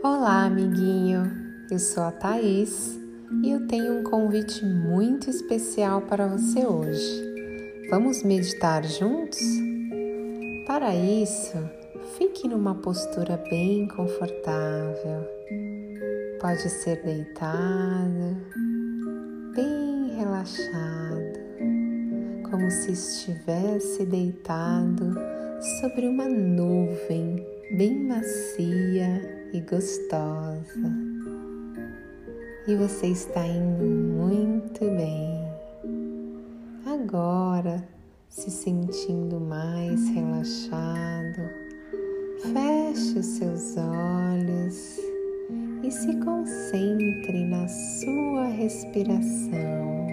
Olá, amiguinho. Eu sou a Thaís e eu tenho um convite muito especial para você hoje. Vamos meditar juntos? Para isso, fique numa postura bem confortável. Pode ser deitado, bem relaxado, como se estivesse deitado sobre uma nuvem bem macia e gostosa. E você está indo muito bem. Agora, se sentindo mais relaxado, feche os seus olhos e se concentre na sua respiração.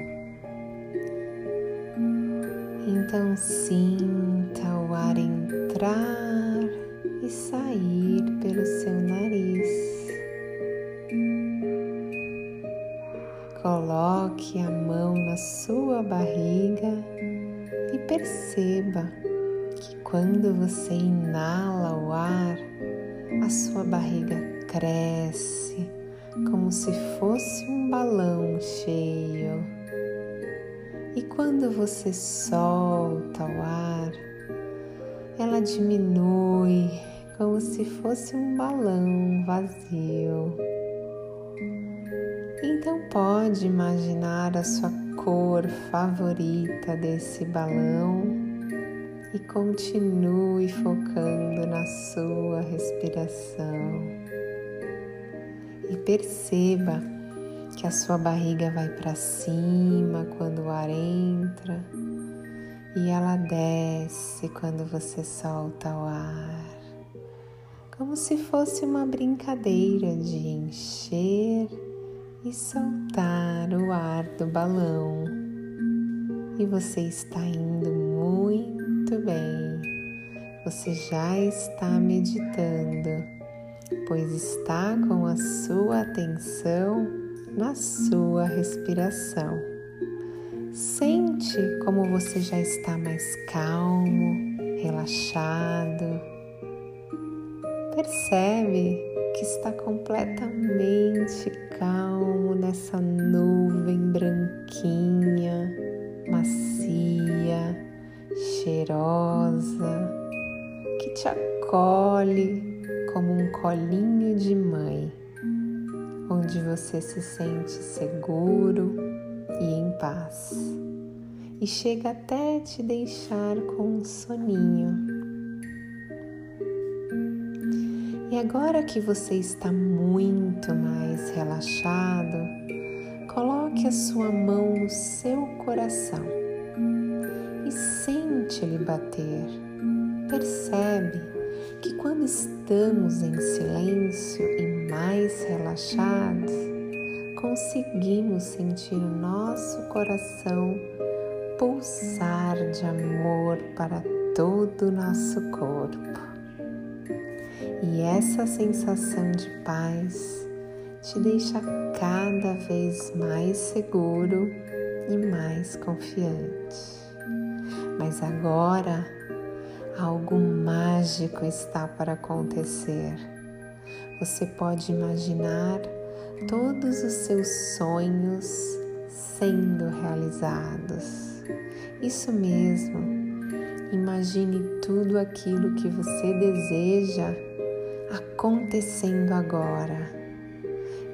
Então sinta o ar entrar e sair pelo seu Coloque a mão na sua barriga e perceba que quando você inala o ar, a sua barriga cresce como se fosse um balão cheio. E quando você solta o ar, ela diminui como se fosse um balão vazio. Então pode imaginar a sua cor favorita desse balão e continue focando na sua respiração. E perceba que a sua barriga vai para cima quando o ar entra e ela desce quando você solta o ar, como se fosse uma brincadeira de encher e soltar o ar do balão. E você está indo muito bem. Você já está meditando, pois está com a sua atenção na sua respiração. Sente como você já está mais calmo, relaxado. Percebe que está completamente calmo nessa nuvem branquinha, macia, cheirosa, que te acolhe como um colinho de mãe onde você se sente seguro e em paz, e chega até te deixar com um soninho. E agora que você está muito mais relaxado, coloque a sua mão no seu coração e sente ele bater. Percebe que quando estamos em silêncio e mais relaxados, conseguimos sentir o nosso coração pulsar de amor para todo o nosso corpo. E essa sensação de paz te deixa cada vez mais seguro e mais confiante. Mas agora algo mágico está para acontecer você pode imaginar todos os seus sonhos sendo realizados. Isso mesmo, imagine tudo aquilo que você deseja acontecendo agora.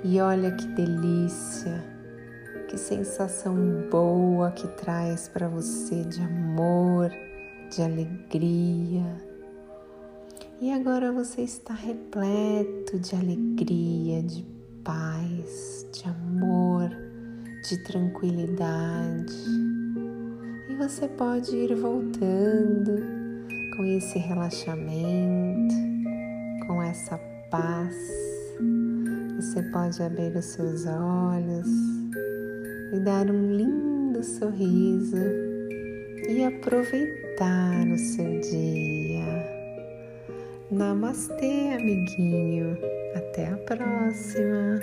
E olha que delícia, que sensação boa que traz para você de amor, de alegria e agora você está repleto de alegria, de paz, de amor, de tranquilidade. E você pode ir voltando com esse relaxamento, com essa paz. Você pode abrir os seus olhos e dar um lindo sorriso e aproveitar o seu dia. Namastê, amiguinho. Até a próxima.